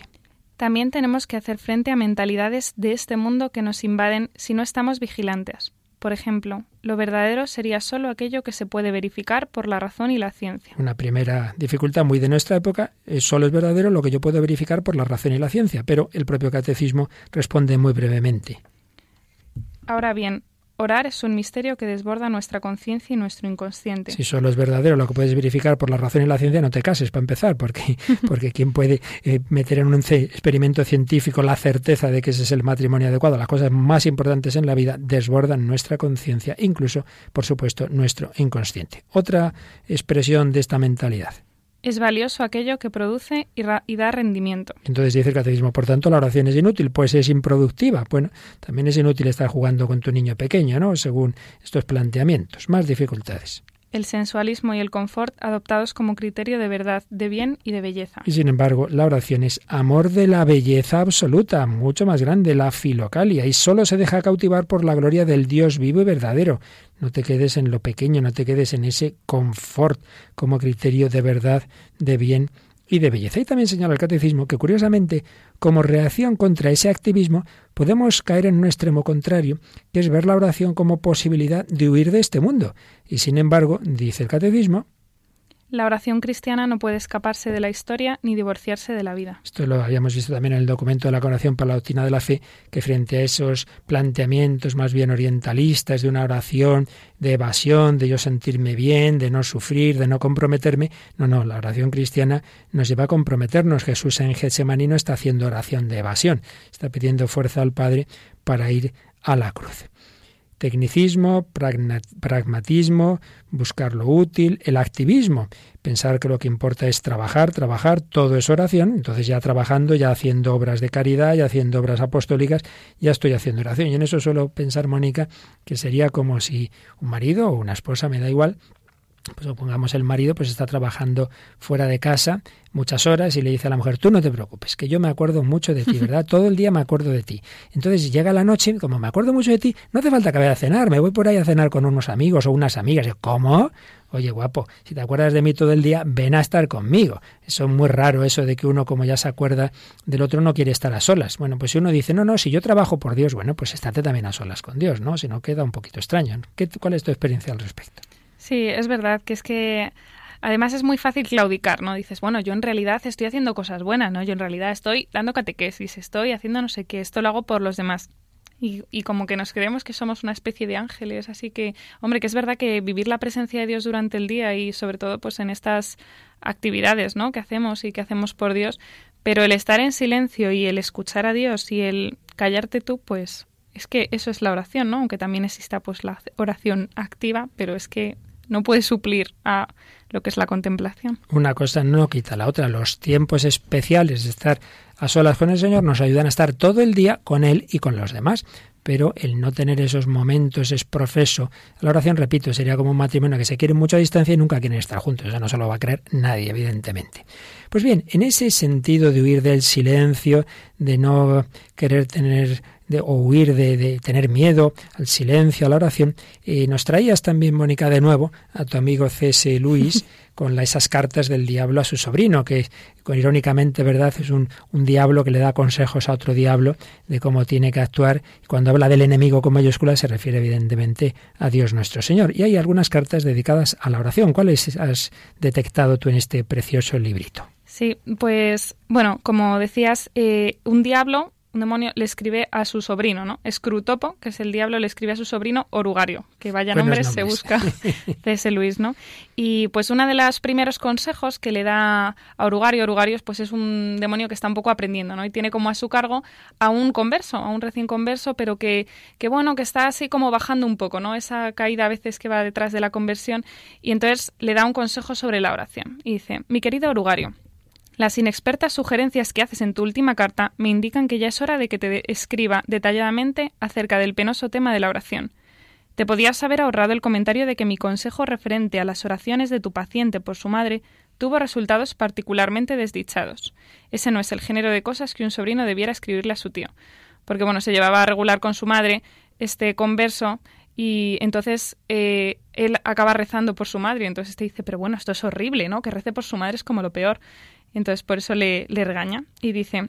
También tenemos que hacer frente a mentalidades de este mundo que nos invaden si no estamos vigilantes. Por ejemplo, lo verdadero sería solo aquello que se puede verificar por la razón y la ciencia. Una primera dificultad muy de nuestra época es solo es verdadero lo que yo puedo verificar por la razón y la ciencia, pero el propio catecismo responde muy brevemente. Ahora bien, Orar es un misterio que desborda nuestra conciencia y nuestro inconsciente. Si solo es verdadero lo que puedes verificar por la razón y la ciencia, no te cases para empezar, porque, [LAUGHS] porque ¿quién puede eh, meter en un experimento científico la certeza de que ese es el matrimonio adecuado? Las cosas más importantes en la vida desbordan nuestra conciencia, incluso, por supuesto, nuestro inconsciente. Otra expresión de esta mentalidad. Es valioso aquello que produce y, da rendimiento. Entonces dice el catecismo, por tanto, la oración es inútil, pues es improductiva. Bueno, también es inútil estar jugando con tu niño pequeño, ¿no? Según estos planteamientos. Más dificultades. El sensualismo y el confort adoptados como criterio de verdad, de bien y de belleza. Y sin embargo, la oración es amor de la belleza absoluta, mucho más grande, la filocalia, y solo se deja cautivar por la gloria del Dios vivo y verdadero. No te quedes en lo pequeño, no te quedes en ese confort como criterio de verdad, de bien y de belleza. Y también señala el catecismo que, curiosamente, como reacción contra ese activismo, podemos caer en un extremo contrario, que es ver la oración como posibilidad de huir de este mundo. Y sin embargo, dice el catecismo, la oración cristiana no puede escaparse de la historia ni divorciarse de la vida. Esto lo habíamos visto también en el documento de la Coronación para la Doctrina de la Fe, que frente a esos planteamientos más bien orientalistas de una oración de evasión, de yo sentirme bien, de no sufrir, de no comprometerme, no, no, la oración cristiana nos lleva a comprometernos. Jesús en Getsemaní no está haciendo oración de evasión, está pidiendo fuerza al Padre para ir a la cruz. Tecnicismo, pragmatismo, buscar lo útil, el activismo, pensar que lo que importa es trabajar, trabajar, todo es oración, entonces ya trabajando, ya haciendo obras de caridad, ya haciendo obras apostólicas, ya estoy haciendo oración. Y en eso suelo pensar, Mónica, que sería como si un marido o una esposa, me da igual, pues supongamos el marido pues está trabajando fuera de casa muchas horas y le dice a la mujer, tú no te preocupes, que yo me acuerdo mucho de ti, [LAUGHS] ¿verdad? Todo el día me acuerdo de ti. Entonces llega la noche, como me acuerdo mucho de ti, no hace falta que vaya a cenar, me voy por ahí a cenar con unos amigos o unas amigas. ¿Cómo? Oye, guapo, si te acuerdas de mí todo el día, ven a estar conmigo. Eso es muy raro, eso de que uno, como ya se acuerda del otro, no quiere estar a solas. Bueno, pues si uno dice, no, no, si yo trabajo por Dios, bueno, pues estate también a solas con Dios, ¿no? Si no, queda un poquito extraño. ¿Qué, ¿Cuál es tu experiencia al respecto? Sí, es verdad que es que además es muy fácil claudicar, ¿no? Dices, bueno, yo en realidad estoy haciendo cosas buenas, ¿no? Yo en realidad estoy dando catequesis, estoy haciendo no sé qué, esto lo hago por los demás. Y, y, como que nos creemos que somos una especie de ángeles. Así que, hombre, que es verdad que vivir la presencia de Dios durante el día y sobre todo pues en estas actividades ¿no? que hacemos y que hacemos por Dios, pero el estar en silencio y el escuchar a Dios y el callarte tú, pues es que eso es la oración, ¿no? Aunque también exista pues la oración activa, pero es que no puede suplir a lo que es la contemplación. Una cosa no quita la otra. Los tiempos especiales de estar a solas con el Señor nos ayudan a estar todo el día con Él y con los demás. Pero el no tener esos momentos es profeso. La oración, repito, sería como un matrimonio que se quiere mucho a distancia y nunca quieren estar juntos. Eso no se lo va a creer nadie, evidentemente. Pues bien, en ese sentido de huir del silencio, de no querer tener de, o huir de, tener miedo al silencio, a la oración. Y nos traías también, Mónica, de nuevo a tu amigo C.S. Luis [LAUGHS] con esas cartas del diablo a su sobrino, que irónicamente, ¿verdad?, es un, un, diablo que le da consejos a otro diablo de cómo tiene que actuar. Cuando habla del enemigo con mayúscula se refiere evidentemente a Dios nuestro Señor. Y hay algunas cartas dedicadas a la oración. ¿Cuáles has detectado tú en este precioso librito? Sí, pues bueno, como decías, eh, un diablo un demonio le escribe a su sobrino, ¿no? Escrutopo, que es el diablo, le escribe a su sobrino Orugario, que vaya nombres, se busca [LAUGHS] ese Luis, ¿no? Y pues uno de los primeros consejos que le da a Orugario, Orugario pues es un demonio que está un poco aprendiendo, ¿no? Y tiene como a su cargo a un converso, a un recién converso, pero que, que bueno, que está así como bajando un poco, ¿no? Esa caída a veces que va detrás de la conversión. Y entonces le da un consejo sobre la oración. Y dice, mi querido Orugario, las inexpertas sugerencias que haces en tu última carta me indican que ya es hora de que te escriba detalladamente acerca del penoso tema de la oración. Te podías haber ahorrado el comentario de que mi consejo referente a las oraciones de tu paciente por su madre tuvo resultados particularmente desdichados. Ese no es el género de cosas que un sobrino debiera escribirle a su tío. Porque, bueno, se llevaba a regular con su madre este converso y entonces eh, él acaba rezando por su madre. Y entonces te dice, pero bueno, esto es horrible, ¿no? Que rece por su madre es como lo peor. Entonces por eso le, regaña y dice,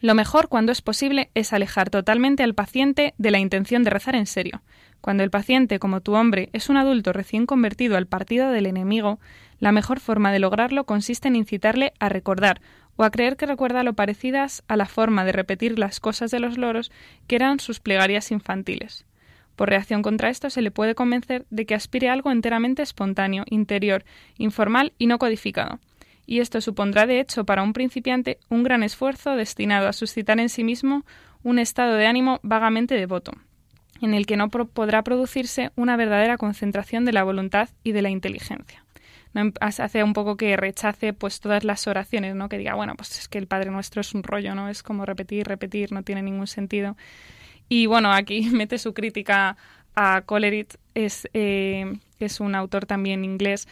lo mejor cuando es posible es alejar totalmente al paciente de la intención de rezar en serio. Cuando el paciente, como tu hombre, es un adulto recién convertido al partido del enemigo, la mejor forma de lograrlo consiste en incitarle a recordar o a creer que recuerda lo parecidas a la forma de repetir las cosas de los loros que eran sus plegarias infantiles. Por reacción contra esto se le puede convencer de que aspire a algo enteramente espontáneo, interior, informal y no codificado, y esto supondrá de hecho para un principiante un gran esfuerzo destinado a suscitar en sí mismo un estado de ánimo vagamente devoto, en el que no podrá producirse una verdadera concentración de la voluntad y de la inteligencia. No hace un poco que rechace pues todas las oraciones, ¿no? Que diga, bueno, pues es que el Padre Nuestro es un rollo, ¿no? Es como repetir, repetir, no tiene ningún sentido. Y bueno, aquí [LAUGHS] mete su crítica a Coleridge, es, eh, es un autor también inglés,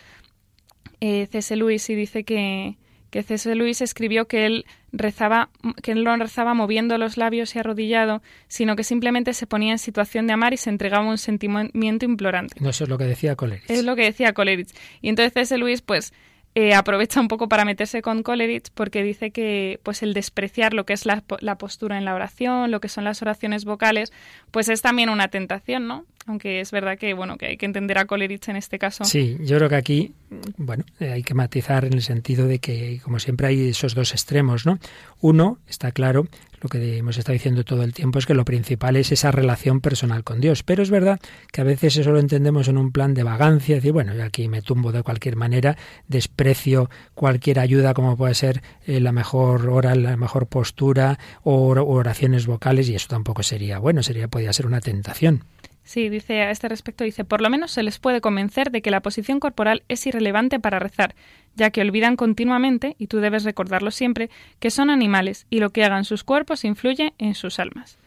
eh, C.S. Lewis, y dice que, que C.S. Lewis escribió que él rezaba, que él no rezaba moviendo los labios y arrodillado, sino que simplemente se ponía en situación de amar y se entregaba un sentimiento implorante. No, eso es lo que decía Coleridge. Es lo que decía Coleridge. Y entonces C.S. Lewis, pues, eh, aprovecha un poco para meterse con Coleridge porque dice que pues el despreciar lo que es la, la, postura en la oración, lo que son las oraciones vocales, pues es también una tentación, ¿no? Aunque es verdad que bueno que hay que entender a Coleridge en este caso. Sí, yo creo que aquí bueno eh, hay que matizar en el sentido de que como siempre hay esos dos extremos, ¿no? Uno está claro lo que hemos estado diciendo todo el tiempo es que lo principal es esa relación personal con Dios. Pero es verdad que a veces eso lo entendemos en un plan de vagancia, decir, bueno, aquí me tumbo de cualquier manera, desprecio cualquier ayuda como puede ser eh, la mejor hora, la mejor postura o oraciones vocales y eso tampoco sería bueno, sería podría ser una tentación. Sí, dice a este respecto, dice, por lo menos se les puede convencer de que la posición corporal es irrelevante para rezar, ya que olvidan continuamente, y tú debes recordarlo siempre, que son animales y lo que hagan sus cuerpos influye en sus almas.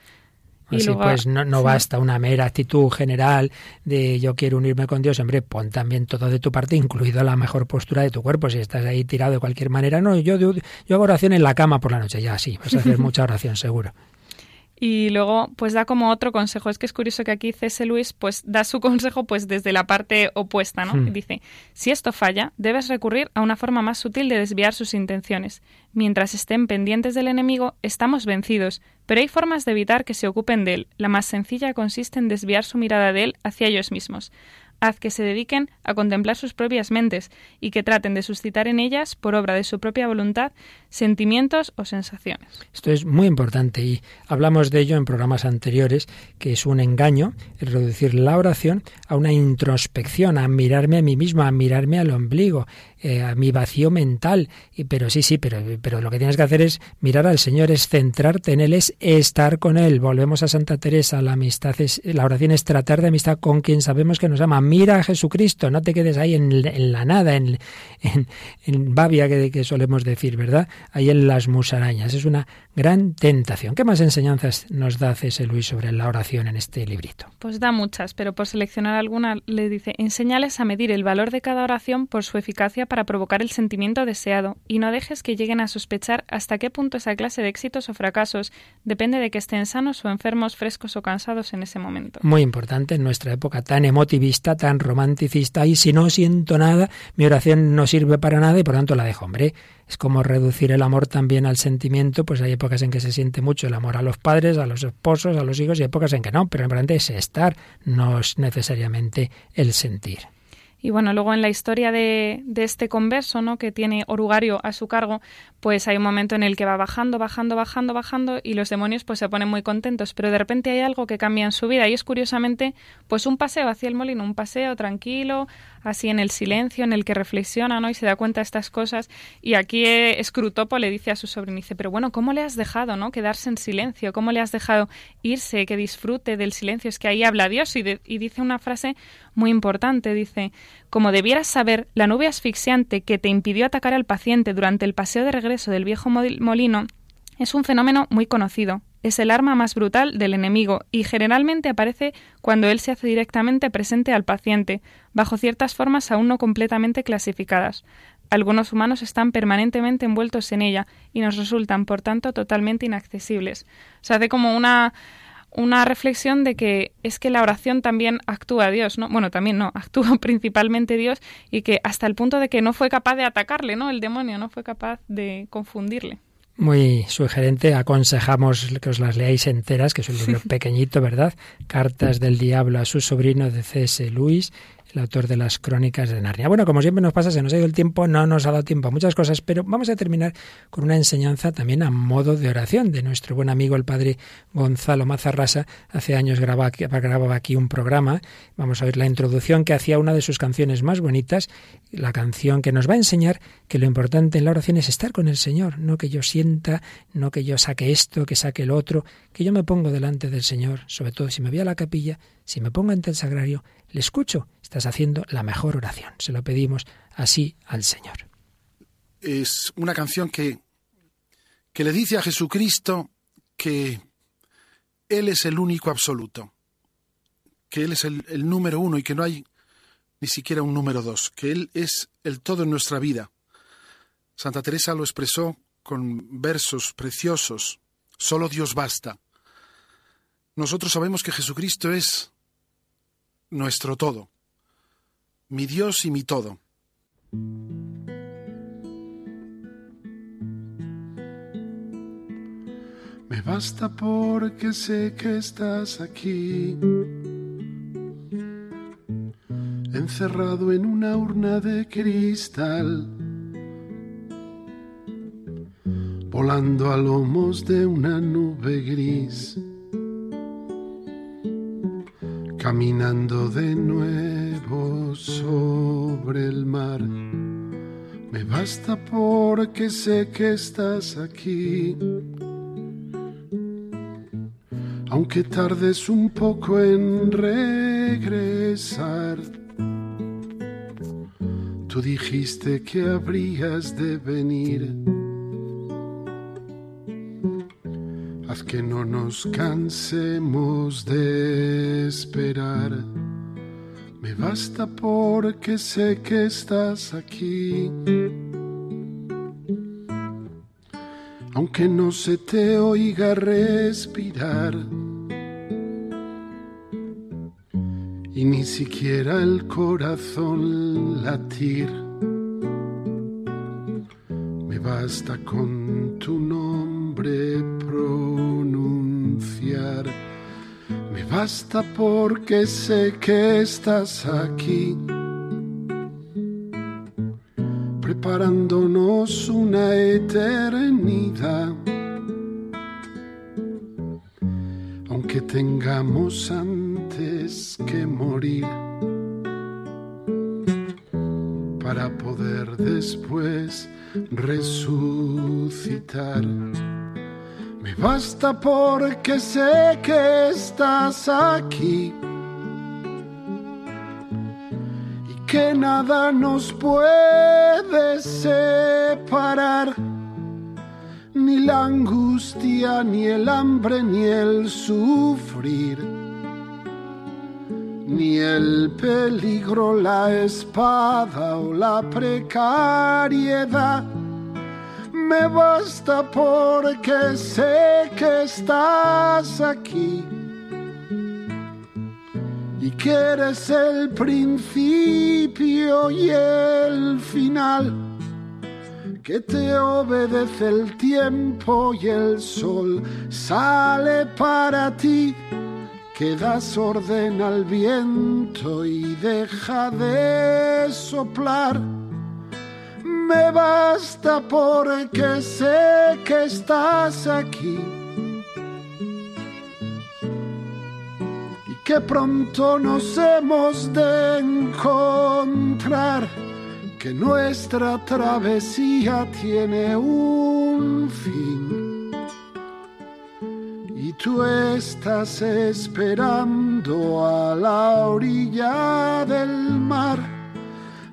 Así pues no, no basta una mera actitud general de yo quiero unirme con Dios, hombre, pon también todo de tu parte, incluido la mejor postura de tu cuerpo. Si estás ahí tirado de cualquier manera, no, yo, yo, yo hago oración en la cama por la noche, ya sí, vas a hacer [LAUGHS] mucha oración seguro. Y luego, pues da como otro consejo. Es que es curioso que aquí C.S. Luis, pues da su [LAUGHS] consejo, pues desde la parte opuesta, ¿no? Hmm. Dice, si esto falla, debes recurrir a una forma más sutil de desviar sus intenciones. Mientras estén pendientes del enemigo, estamos vencidos, pero hay formas de evitar que se ocupen de él. La más sencilla consiste en desviar su mirada de él hacia ellos mismos haz que se dediquen a contemplar sus propias mentes y que traten de suscitar en ellas, por obra de su propia voluntad, sentimientos o sensaciones. Esto es muy importante y hablamos de ello en programas anteriores, que es un engaño el reducir la oración a una introspección, a mirarme a mí mismo, a mirarme al ombligo, eh, a mi vacío mental. Y, pero sí, sí, pero, pero lo que tienes que hacer es mirar al Señor, es centrarte en Él, es estar con Él. Volvemos a Santa Teresa, la amistad es, la oración es tratar de amistad con quien sabemos que nos ama. Mira a Jesucristo, no te quedes ahí en, en la nada, en, en, en babia que, que solemos decir, ¿verdad? Ahí en las musarañas. Es una gran tentación. ¿Qué más enseñanzas nos da C.S. Luis sobre la oración en este librito? Pues da muchas, pero por seleccionar alguna le dice, enseñales a medir el valor de cada oración por su eficacia para provocar el sentimiento deseado y no dejes que lleguen a sospechar hasta qué punto esa clase de éxitos o fracasos depende de que estén sanos o enfermos, frescos o cansados en ese momento. Muy importante en nuestra época tan emotivista, tan romanticista y si no siento nada, mi oración no sirve para nada y por tanto la dejo, hombre. Es como reducir el amor también al sentimiento, pues hay épocas en que se siente mucho el amor a los padres, a los esposos, a los hijos y épocas en que no, pero lo importante es estar, no es necesariamente el sentir. Y bueno, luego en la historia de, de, este converso, ¿no? que tiene Orugario a su cargo, pues hay un momento en el que va bajando, bajando, bajando, bajando, y los demonios pues se ponen muy contentos, pero de repente hay algo que cambia en su vida, y es curiosamente pues un paseo hacia el molino, un paseo tranquilo, así en el silencio, en el que reflexiona, ¿no? y se da cuenta de estas cosas, y aquí eh, Scrutopo le dice a su sobrino, dice, pero bueno, ¿cómo le has dejado, no? Quedarse en silencio, ¿cómo le has dejado irse, que disfrute del silencio? Es que ahí habla Dios y dice una frase muy importante, dice, como debieras saber, la nube asfixiante que te impidió atacar al paciente durante el paseo de regreso del viejo molino es un fenómeno muy conocido. Es el arma más brutal del enemigo y generalmente aparece cuando él se hace directamente presente al paciente, bajo ciertas formas aún no completamente clasificadas. Algunos humanos están permanentemente envueltos en ella y nos resultan, por tanto, totalmente inaccesibles. Se hace como una una reflexión de que es que la oración también actúa Dios, ¿no? Bueno, también no, [LAUGHS] actúa principalmente Dios y que hasta el punto de que no fue capaz de atacarle, ¿no? El demonio no fue capaz de confundirle. Muy sugerente, aconsejamos que os las leáis enteras, que es un libro [LAUGHS] pequeñito, ¿verdad? Cartas del Diablo a su sobrino de C.S. Lewis, el autor de las crónicas de Narnia. Bueno, como siempre nos pasa, se nos ha ido el tiempo, no nos ha dado tiempo a muchas cosas, pero vamos a terminar con una enseñanza también a modo de oración de nuestro buen amigo el padre Gonzalo Mazarrasa. Hace años grababa, aquí un programa. Vamos a oír la introducción que hacía una de sus canciones más bonitas, la canción que nos va a enseñar que lo importante en la oración es estar con el Señor, no que yo sienta, no que yo saque esto, que saque el otro, que yo me pongo delante del Señor, sobre todo si me voy a la capilla, si me pongo ante el sagrario, le escucho, estás haciendo la mejor oración. Se lo pedimos así al Señor. Es una canción que, que le dice a Jesucristo que Él es el único absoluto, que Él es el, el número uno y que no hay ni siquiera un número dos, que Él es el todo en nuestra vida. Santa Teresa lo expresó con versos preciosos. Solo Dios basta. Nosotros sabemos que Jesucristo es nuestro todo, mi Dios y mi todo. Me basta porque sé que estás aquí, encerrado en una urna de cristal, volando a lomos de una nube gris, caminando de nuevo sobre el mar. Me basta porque sé que estás aquí aunque tardes un poco en regresar. Tú dijiste que habrías de venir. Que no nos cansemos de esperar. Me basta porque sé que estás aquí. Aunque no se te oiga respirar. y ni siquiera el corazón latir. Me basta con tu nombre pronunciar. Me basta porque sé que estás aquí. Preparándonos una eternidad. Aunque tengamos antes que morir para poder después resucitar. Basta porque sé que estás aquí y que nada nos puede separar. Ni la angustia, ni el hambre, ni el sufrir ni el peligro, la espada o la precariedad. Me basta porque sé que estás aquí y que eres el principio y el final, que te obedece el tiempo y el sol sale para ti que das orden al viento y deja de soplar. Me basta porque sé que estás aquí y que pronto nos hemos de encontrar, que nuestra travesía tiene un fin tú estás esperando a la orilla del mar.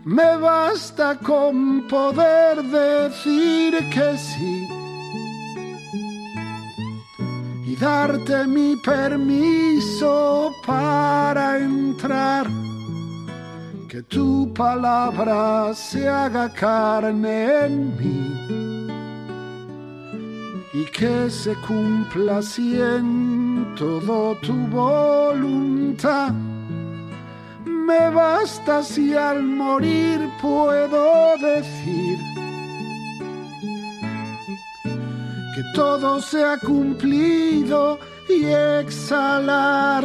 Me basta con poder decir que sí y darte mi permiso para entrar. Que tu palabra se haga carne en mí y que se cumpla así todo tu voluntad. Me basta si al morir puedo decir que todo se ha cumplido y exhalar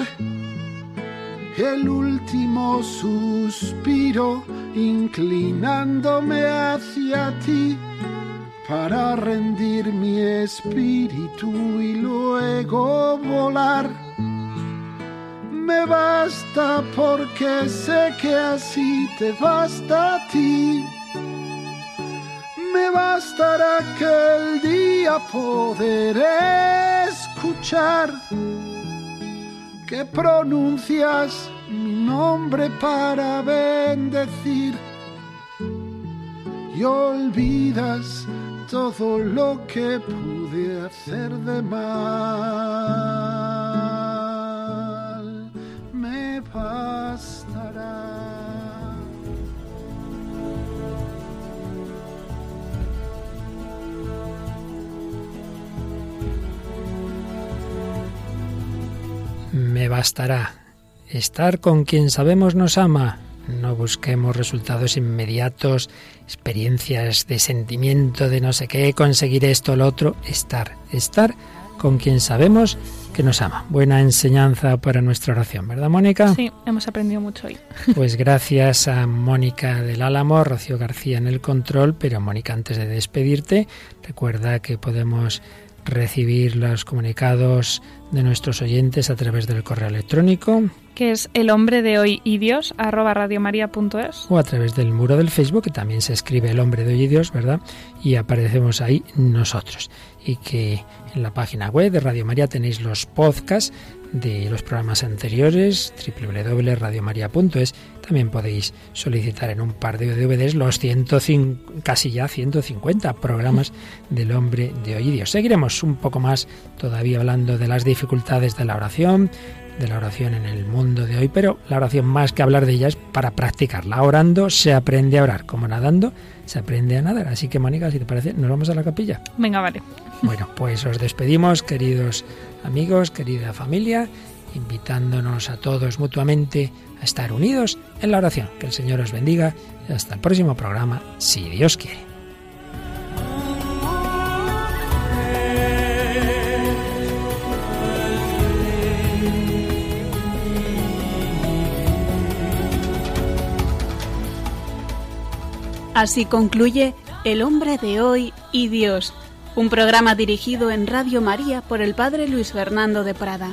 el último suspiro inclinándome hacia ti para rendir mi espíritu y luego volar. Me basta porque sé que así te basta a ti. Me bastará que el día poder escuchar que pronuncias mi nombre para bendecir y olvidas todo lo que pude hacer de mal me bastará. Me bastará estar con quien sabemos nos ama. No busquemos resultados inmediatos, experiencias de sentimiento de no sé qué, conseguir esto o lo otro. Estar, estar con quien sabemos que nos ama. Buena enseñanza para nuestra oración, ¿verdad, Mónica? Sí, hemos aprendido mucho hoy. [LAUGHS] Pues gracias a Mónica del Álamo, Rocío García en el control, pero Mónica, antes de despedirte, recuerda que podemos recibir los comunicados de nuestros oyentes a través del correo electrónico que es el hombre de hoy y Dios arroba radiomaria.es o a través del muro del Facebook que también se escribe el hombre de hoy y Dios, ¿verdad? Y aparecemos ahí nosotros y que en la página web de Radio María tenéis los podcasts de los programas anteriores, www.radiomaria.es. También podéis solicitar en un par de DVDs los 105, casi ya 150 programas del hombre de hoy y Dios. Seguiremos un poco más todavía hablando de las dificultades de la oración, de la oración en el mundo de hoy, pero la oración más que hablar de ella es para practicarla. Orando se aprende a orar, como nadando se aprende a nadar. Así que, Mónica, si te parece, nos vamos a la capilla. Venga, vale. Bueno, pues os despedimos, queridos amigos, querida familia, invitándonos a todos mutuamente estar unidos en la oración. Que el Señor os bendiga y hasta el próximo programa, si Dios quiere. Así concluye El hombre de hoy y Dios, un programa dirigido en Radio María por el Padre Luis Fernando de Prada.